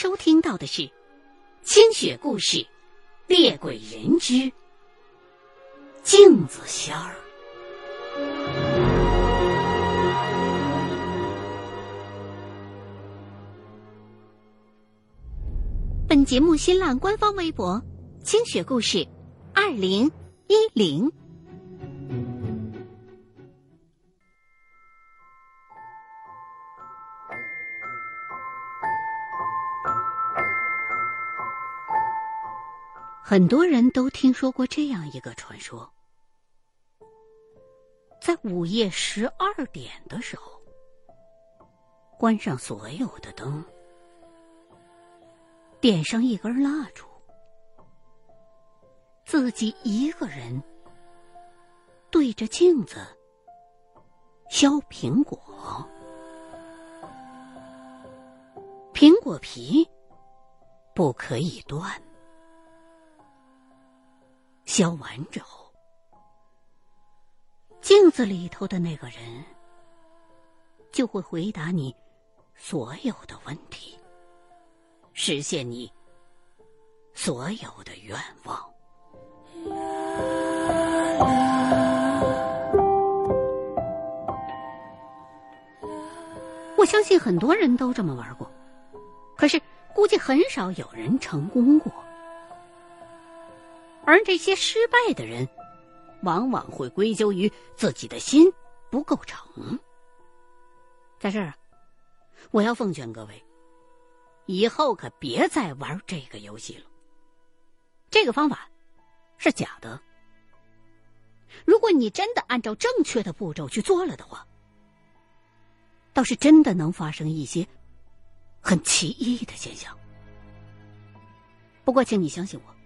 收听到的是《清雪故事·猎鬼人之镜子仙儿》。本节目新浪官方微博“清雪故事二零一零”。很多人都听说过这样一个传说：在午夜十二点的时候，关上所有的灯，点上一根蜡烛，自己一个人对着镜子削苹果，苹果皮不可以断。削完之后，镜子里头的那个人就会回答你所有的问题，实现你所有的愿望。我相信很多人都这么玩过，可是估计很少有人成功过。而这些失败的人，往往会归咎于自己的心不够诚。在这儿，我要奉劝各位，以后可别再玩这个游戏了。这个方法是假的。如果你真的按照正确的步骤去做了的话，倒是真的能发生一些很奇异的现象。不过，请你相信我。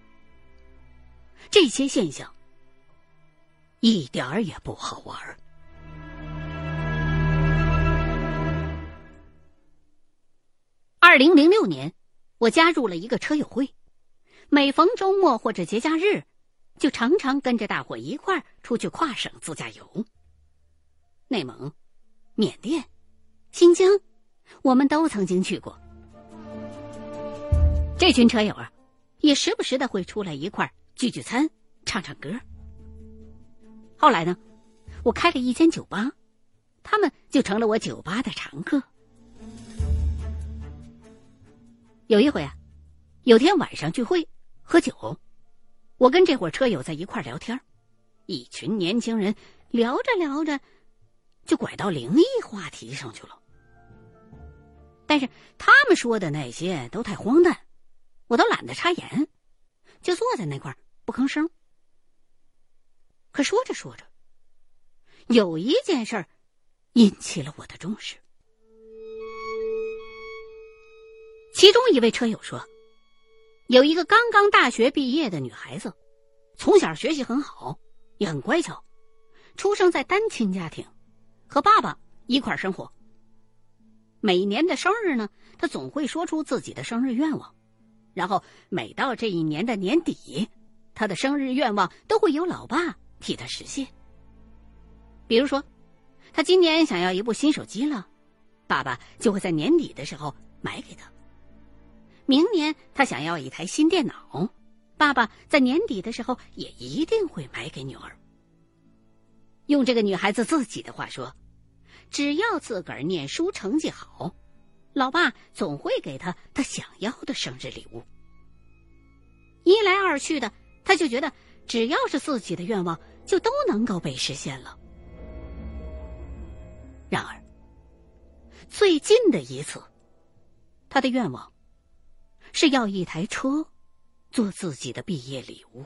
这些现象一点儿也不好玩。二零零六年，我加入了一个车友会，每逢周末或者节假日，就常常跟着大伙一块儿出去跨省自驾游。内蒙、缅甸、新疆，我们都曾经去过。这群车友啊，也时不时的会出来一块儿。聚聚餐，唱唱歌。后来呢，我开了一间酒吧，他们就成了我酒吧的常客。有一回啊，有天晚上聚会喝酒，我跟这伙车友在一块聊天，一群年轻人聊着聊着，就拐到灵异话题上去了。但是他们说的那些都太荒诞，我都懒得插言。就坐在那块不吭声。可说着说着，有一件事引起了我的重视。其中一位车友说，有一个刚刚大学毕业的女孩子，从小学习很好，也很乖巧，出生在单亲家庭，和爸爸一块生活。每年的生日呢，她总会说出自己的生日愿望。然后每到这一年的年底，他的生日愿望都会由老爸替他实现。比如说，他今年想要一部新手机了，爸爸就会在年底的时候买给他。明年他想要一台新电脑，爸爸在年底的时候也一定会买给女儿。用这个女孩子自己的话说，只要自个儿念书成绩好。老爸总会给他他想要的生日礼物。一来二去的，他就觉得只要是自己的愿望，就都能够被实现了。然而，最近的一次，他的愿望是要一台车，做自己的毕业礼物。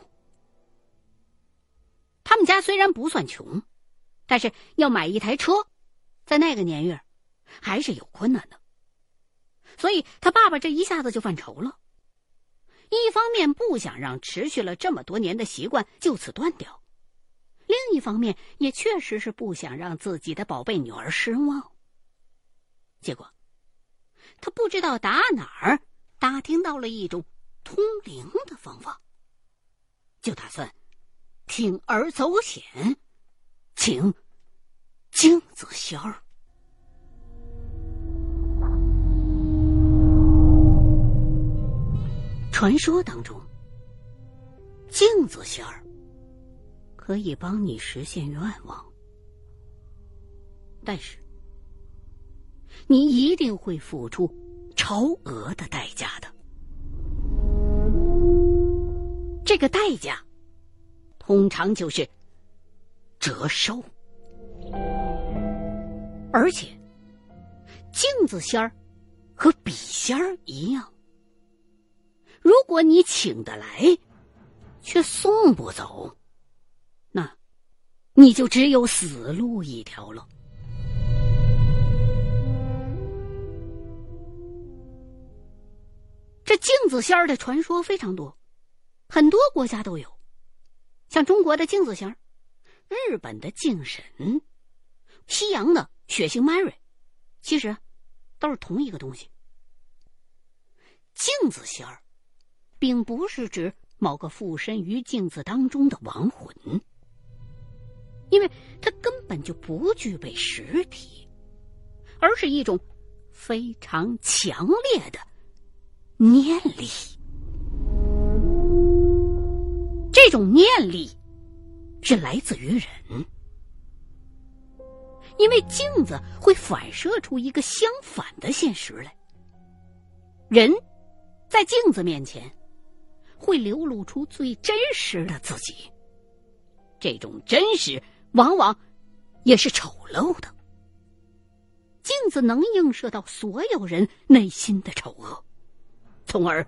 他们家虽然不算穷，但是要买一台车，在那个年月，还是有困难的。所以他爸爸这一下子就犯愁了。一方面不想让持续了这么多年的习惯就此断掉，另一方面也确实是不想让自己的宝贝女儿失望。结果，他不知道打哪儿打听到了一种通灵的方法，就打算铤而走险，请金子仙儿。传说当中，镜子仙儿可以帮你实现愿望，但是你一定会付出超额的代价的。这个代价通常就是折寿，而且镜子仙儿和笔仙儿一样。如果你请得来，却送不走，那你就只有死路一条了。这镜子仙儿的传说非常多，很多国家都有，像中国的镜子仙儿、日本的镜神、西洋的血腥 Mary，其实都是同一个东西。镜子仙儿。并不是指某个附身于镜子当中的亡魂，因为它根本就不具备实体，而是一种非常强烈的念力。这种念力是来自于人，因为镜子会反射出一个相反的现实来，人在镜子面前。会流露出最真实的自己，这种真实往往也是丑陋的。镜子能映射到所有人内心的丑恶，从而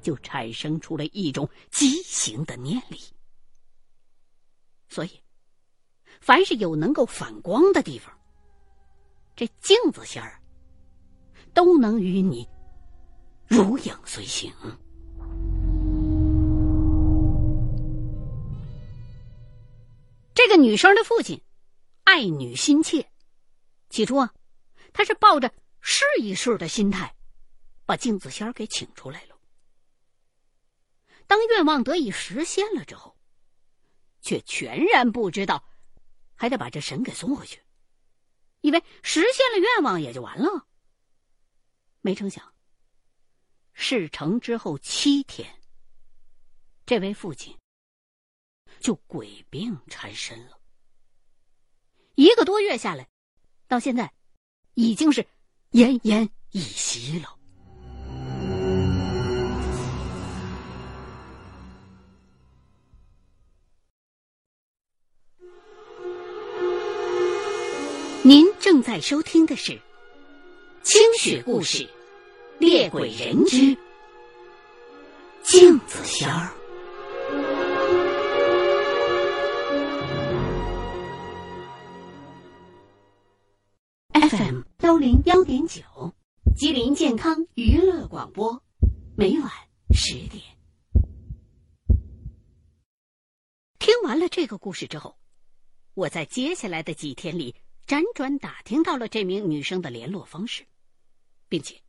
就产生出了一种畸形的念力。所以，凡是有能够反光的地方，这镜子仙儿都能与你如影随形。这个女生的父亲爱女心切，起初啊，他是抱着试一试的心态，把镜子仙给请出来了。当愿望得以实现了之后，却全然不知道还得把这神给送回去，以为实现了愿望也就完了。没成想，事成之后七天，这位父亲。就鬼病缠身了，一个多月下来，到现在已经是奄奄一息了。您正在收听的是《清雪故事·猎鬼人之镜子仙儿》。幺零幺点九，吉林健康娱乐广播，每晚十点。听完了这个故事之后，我在接下来的几天里辗转打听到了这名女生的联络方式，并且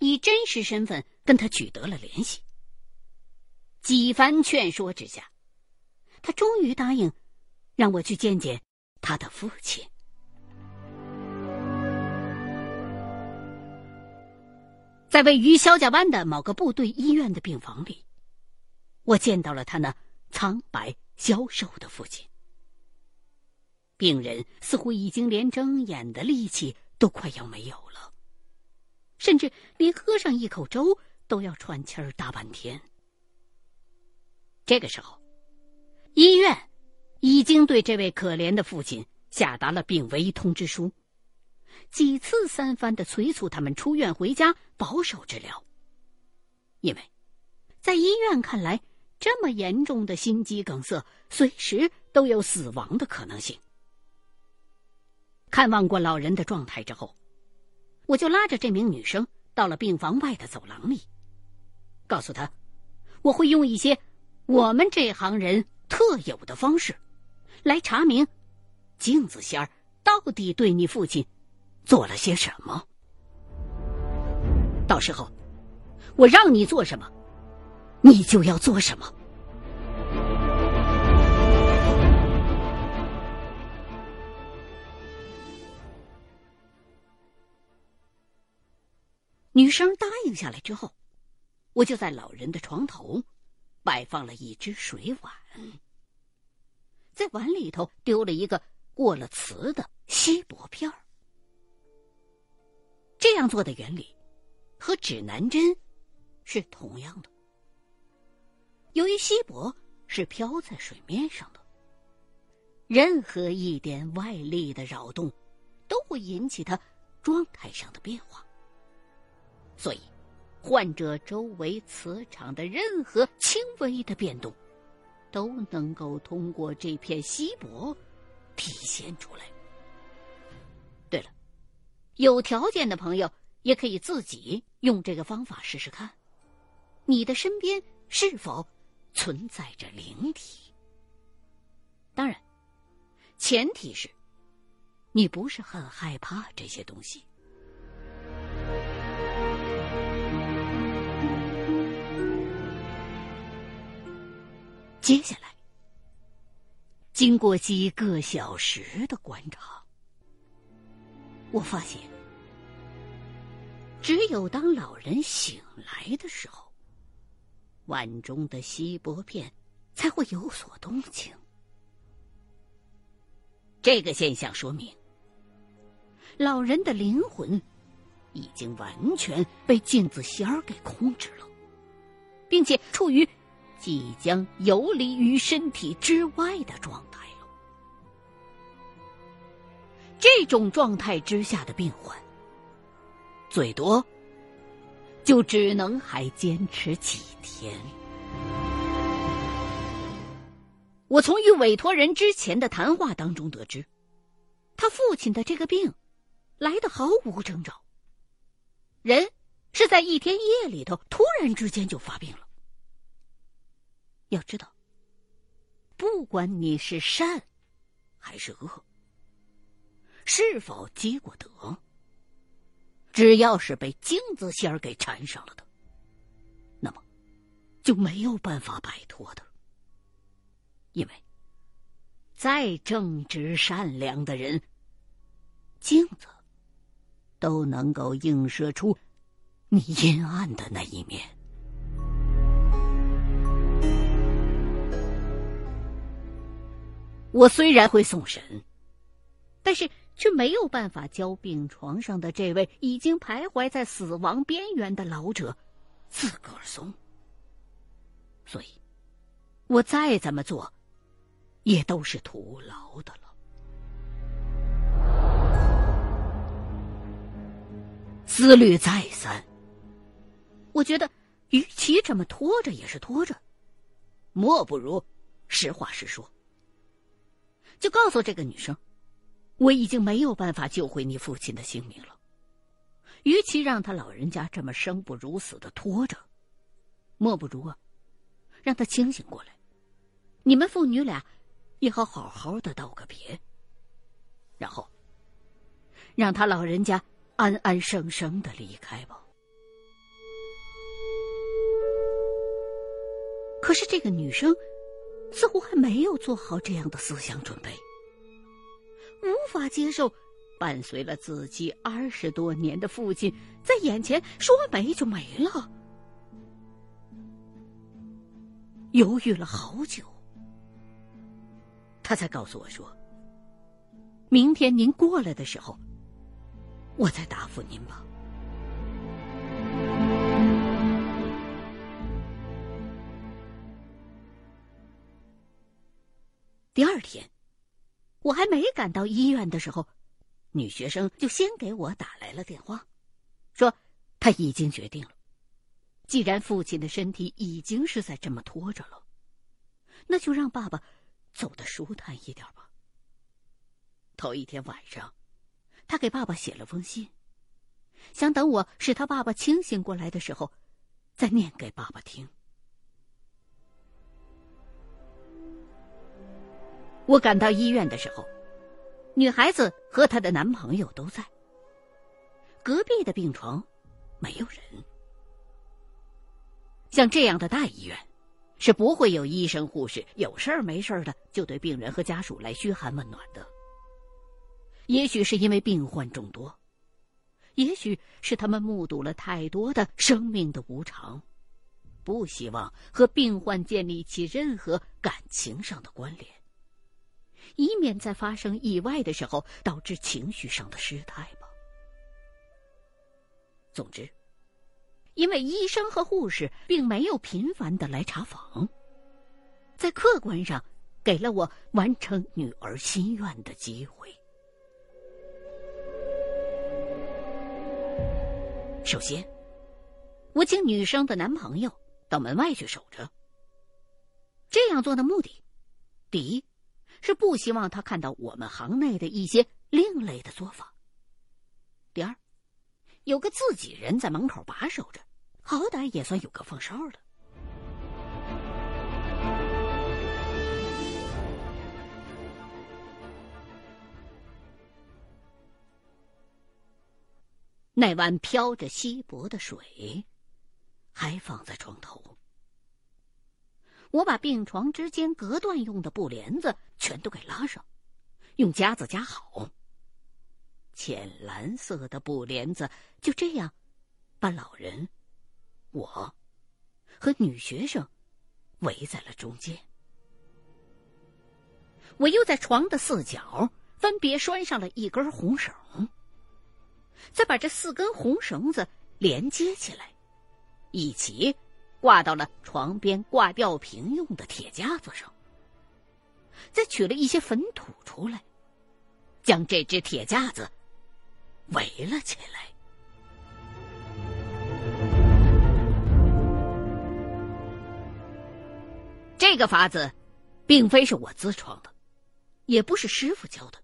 以真实身份跟她取得了联系。几番劝说之下，她终于答应让我去见见她的父亲。在位于肖家湾的某个部队医院的病房里，我见到了他那苍白消瘦的父亲。病人似乎已经连睁眼的力气都快要没有了，甚至连喝上一口粥都要喘气儿大半天。这个时候，医院已经对这位可怜的父亲下达了病危通知书。几次三番的催促他们出院回家保守治疗，因为，在医院看来，这么严重的心肌梗塞随时都有死亡的可能性，看望过老人的状态之后，我就拉着这名女生到了病房外的走廊里，告诉她，我会用一些我们这行人特有的方式，来查明镜子仙儿到底对你父亲做了些什么。到时候，我让你做什么，你就要做什么。女生答应下来之后，我就在老人的床头摆放了一只水碗，在碗里头丢了一个过了磁的锡箔片儿。这样做的原理和指南针是同样的。由于锡箔是飘在水面上的，任何一点外力的扰动都会引起它状态上的变化。所以，患者周围磁场的任何轻微的变动，都能够通过这片锡箔体现出来。有条件的朋友也可以自己用这个方法试试看，你的身边是否存在着灵体？当然，前提是，你不是很害怕这些东西。接下来，经过几个小时的观察，我发现，只有当老人醒来的时候，碗中的锡箔片才会有所动静。这个现象说明，老人的灵魂已经完全被镜子仙儿给控制了，并且处于。即将游离于身体之外的状态这种状态之下的病患，最多就只能还坚持几天。我从与委托人之前的谈话当中得知，他父亲的这个病来的毫无征兆，人是在一天夜里头突然之间就发病了。要知道，不管你是善还是恶，是否积过德，只要是被镜子仙儿给缠上了的，那么就没有办法摆脱的。因为再正直善良的人，镜子都能够映射出你阴暗的那一面。我虽然会送神，但是却没有办法教病床上的这位已经徘徊在死亡边缘的老者自个儿送。所以，我再怎么做，也都是徒劳的了。思虑再三，我觉得与其这么拖着也是拖着，莫不如实话实说。就告诉这个女生，我已经没有办法救回你父亲的性命了。与其让他老人家这么生不如死的拖着，莫不如啊，让他清醒过来，你们父女俩也好好好的道个别，然后让他老人家安安生生的离开吧。可是这个女生。似乎还没有做好这样的思想准备，无法接受伴随了自己二十多年的父亲在眼前说没就没了。犹豫了好久，他才告诉我说：“明天您过来的时候，我再答复您吧。”第二天，我还没赶到医院的时候，女学生就先给我打来了电话，说她已经决定了，既然父亲的身体已经是在这么拖着了，那就让爸爸走得舒坦一点吧。头一天晚上，他给爸爸写了封信，想等我使他爸爸清醒过来的时候，再念给爸爸听。我赶到医院的时候，女孩子和她的男朋友都在。隔壁的病床没有人。像这样的大医院，是不会有医生护士有事儿没事儿的就对病人和家属来嘘寒问暖的。也许是因为病患众多，也许是他们目睹了太多的生命的无常，不希望和病患建立起任何感情上的关联。以免在发生意外的时候导致情绪上的失态吧。总之，因为医生和护士并没有频繁的来查房，在客观上给了我完成女儿心愿的机会。首先，我请女生的男朋友到门外去守着。这样做的目的，第一。是不希望他看到我们行内的一些另类的做法。第二，有个自己人在门口把守着，好歹也算有个放哨的。那碗飘着稀薄的水，还放在床头。我把病床之间隔断用的布帘子全都给拉上，用夹子夹好。浅蓝色的布帘子就这样，把老人、我和女学生围在了中间。我又在床的四角分别拴上了一根红绳，再把这四根红绳子连接起来，一起。挂到了床边挂吊瓶用的铁架子上，再取了一些粉土出来，将这只铁架子围了起来。这个法子，并非是我自创的，也不是师傅教的，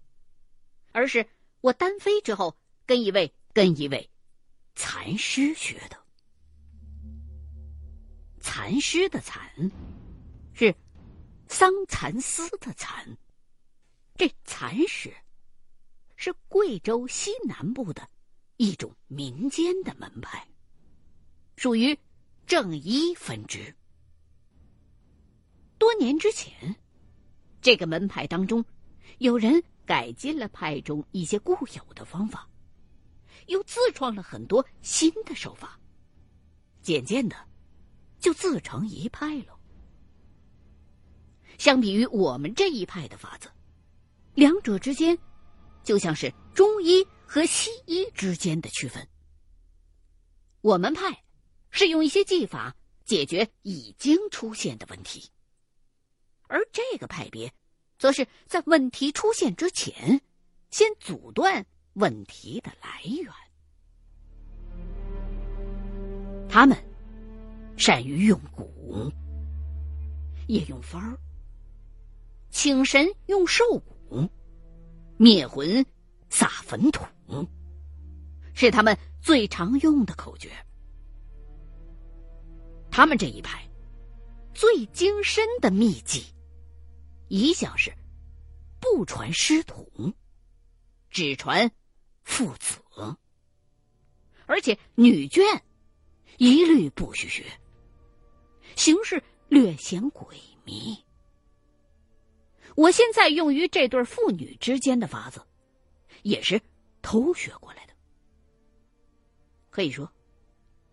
而是我单飞之后跟一位跟一位禅师学的。蚕师的蚕，是桑蚕丝的蚕。这蚕师是贵州西南部的一种民间的门派，属于正一分支。多年之前，这个门派当中有人改进了派中一些固有的方法，又自创了很多新的手法，渐渐的。就自成一派了。相比于我们这一派的法子，两者之间就像是中医和西医之间的区分。我们派是用一些技法解决已经出现的问题，而这个派别则是在问题出现之前，先阻断问题的来源。他们。善于用蛊，也用幡儿，请神用兽蛊，灭魂撒坟土，是他们最常用的口诀。他们这一派最精深的秘籍，一向是不传师徒，只传父子，而且女眷一律不许学。形势略显诡秘。我现在用于这对父女之间的法子，也是偷学过来的。可以说，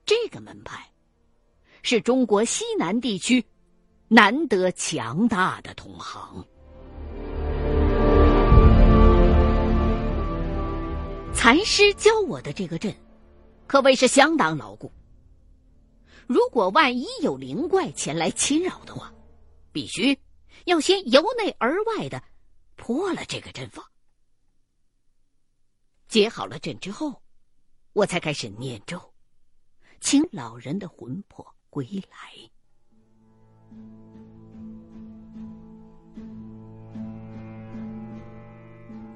这个门派是中国西南地区难得强大的同行。禅师教我的这个阵，可谓是相当牢固。如果万一有灵怪前来侵扰的话，必须要先由内而外的破了这个阵法。结好了阵之后，我才开始念咒，请老人的魂魄归来。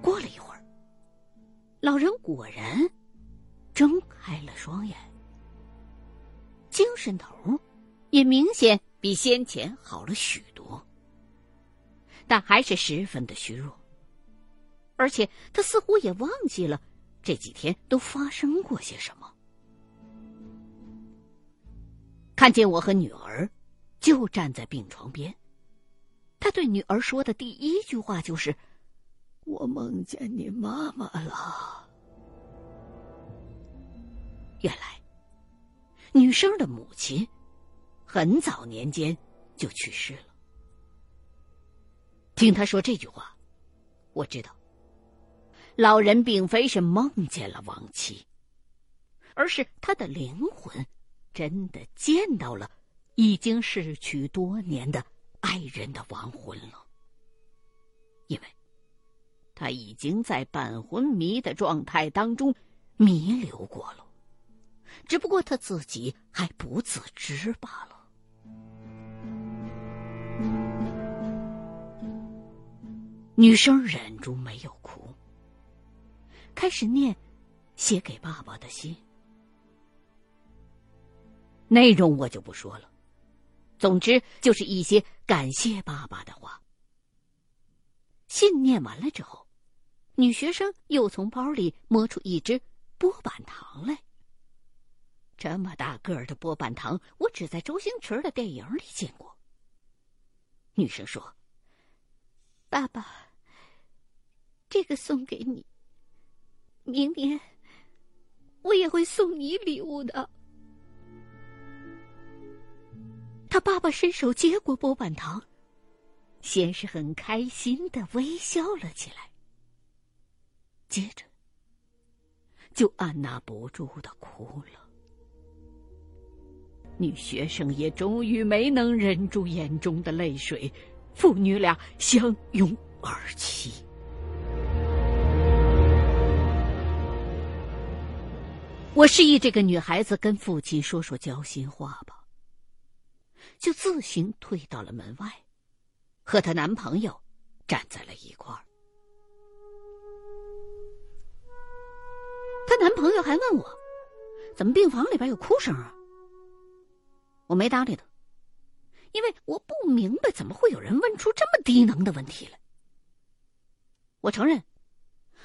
过了一会儿，老老人果然睁开了双眼，精神头也明显比先前好了许多，但还是十分的虚弱，而且他似乎也忘记了这几天都发生过些什么。看见我和女儿，就站在病床边。他对女儿说的第一句话就是：“我梦见你妈妈了。”原来，女生的母亲很早年间就去世了。听他说这句话，我知道，老人并非是梦见了亡妻，而是他的灵魂。真的见到了已经逝去多年的爱人的亡魂了，因为他已经在半昏迷的状态当中弥留过了，只不过他自己还不自知罢了。女生忍住没有哭，开始念写给爸爸的信。内容我就不说了，总之就是一些感谢爸爸的话。信念完了之后，女学生又从包里摸出一只波板糖来。这么大个儿的波板糖，我只在周星驰的电影里见过。女生说：“爸爸，这个送给你，明年我也会送你礼物的。”他爸爸伸手接过波板糖，先是很开心的微笑了起来，接着就按捺不住的哭了。女学生也终于没能忍住眼中的泪水，父女俩相拥而泣。我示意这个女孩子跟父亲说说交心话吧。就自行退到了门外，和她男朋友站在了一块儿。她男朋友还问我：“怎么病房里边有哭声啊？”我没搭理他，因为我不明白怎么会有人问出这么低能的问题来。我承认，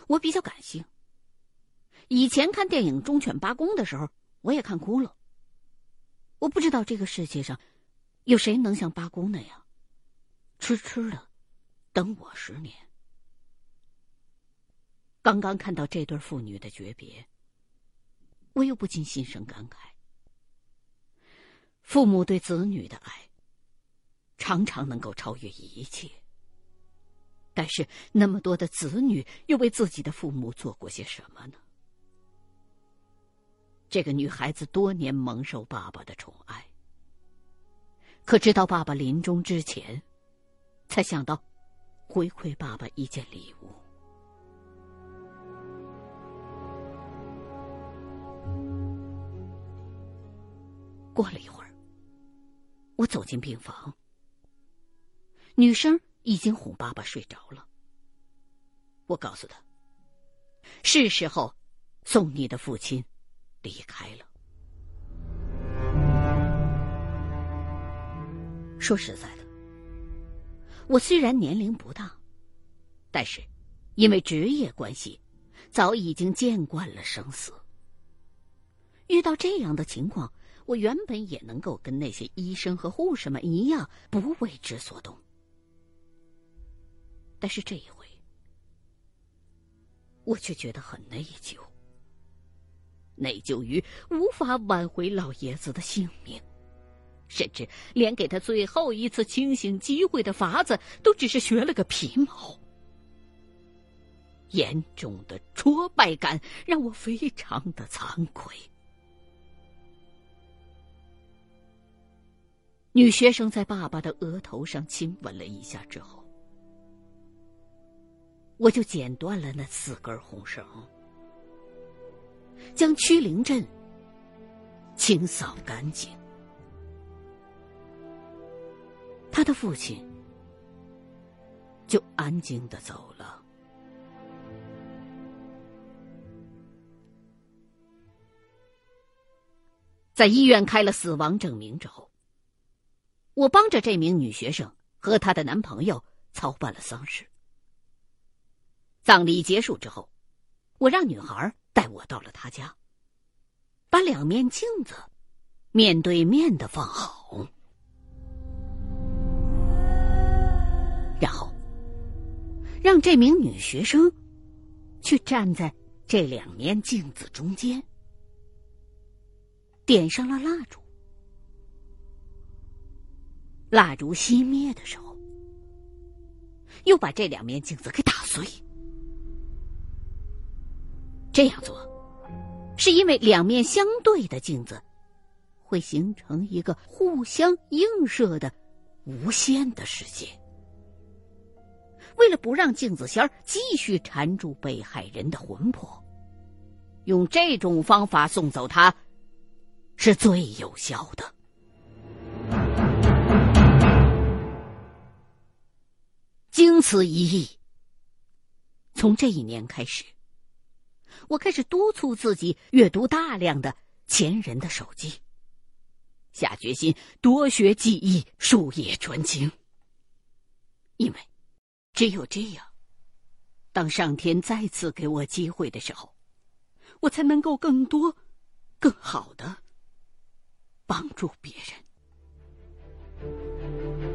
我比较感性。以前看电影《忠犬八公》的时候，我也看哭了。我不知道这个世界上。有谁能像八公那样，痴痴的等我十年？刚刚看到这对父女的诀别，我又不禁心生感慨：父母对子女的爱，常常能够超越一切。但是，那么多的子女又为自己的父母做过些什么呢？这个女孩子多年蒙受爸爸的宠爱。可直到爸爸临终之前，才想到回馈爸爸一件礼物。过了一会儿，我走进病房，女生已经哄爸爸睡着了。我告诉他：“是时候送你的父亲离开了。”说实在的，我虽然年龄不大，但是因为职业关系，早已经见惯了生死。遇到这样的情况，我原本也能够跟那些医生和护士们一样，不为之所动。但是这一回，我却觉得很内疚，内疚于无法挽回老爷子的性命。甚至连给他最后一次清醒机会的法子，都只是学了个皮毛。严重的挫败感让我非常的惭愧。女学生在爸爸的额头上亲吻了一下之后，我就剪断了那四根红绳，将屈灵镇清扫干净。他的父亲就安静的走了，在医院开了死亡证明之后。我帮着这名女学生和她的男朋友操办了丧事。葬礼结束之后，我让女孩带我到了她家，把两面镜子面对面的放好，然后让这名女学生去站在这两面镜子中间。点上了蜡烛，蜡烛熄灭的时候，又把这两面镜子给打碎。这样做，是因为两面相对的镜子会形成一个互相映射的无限的世界。为了不让镜子仙儿继续缠住被害人的魂魄，用这种方法送走他。是最有效的。经此一役，从这一年开始，我开始督促自己阅读大量的前人的手记，下决心多学技艺，术业专精。因为只有这样，当上天再次给我机会的时候，我才能够更多、更好的。帮助别人。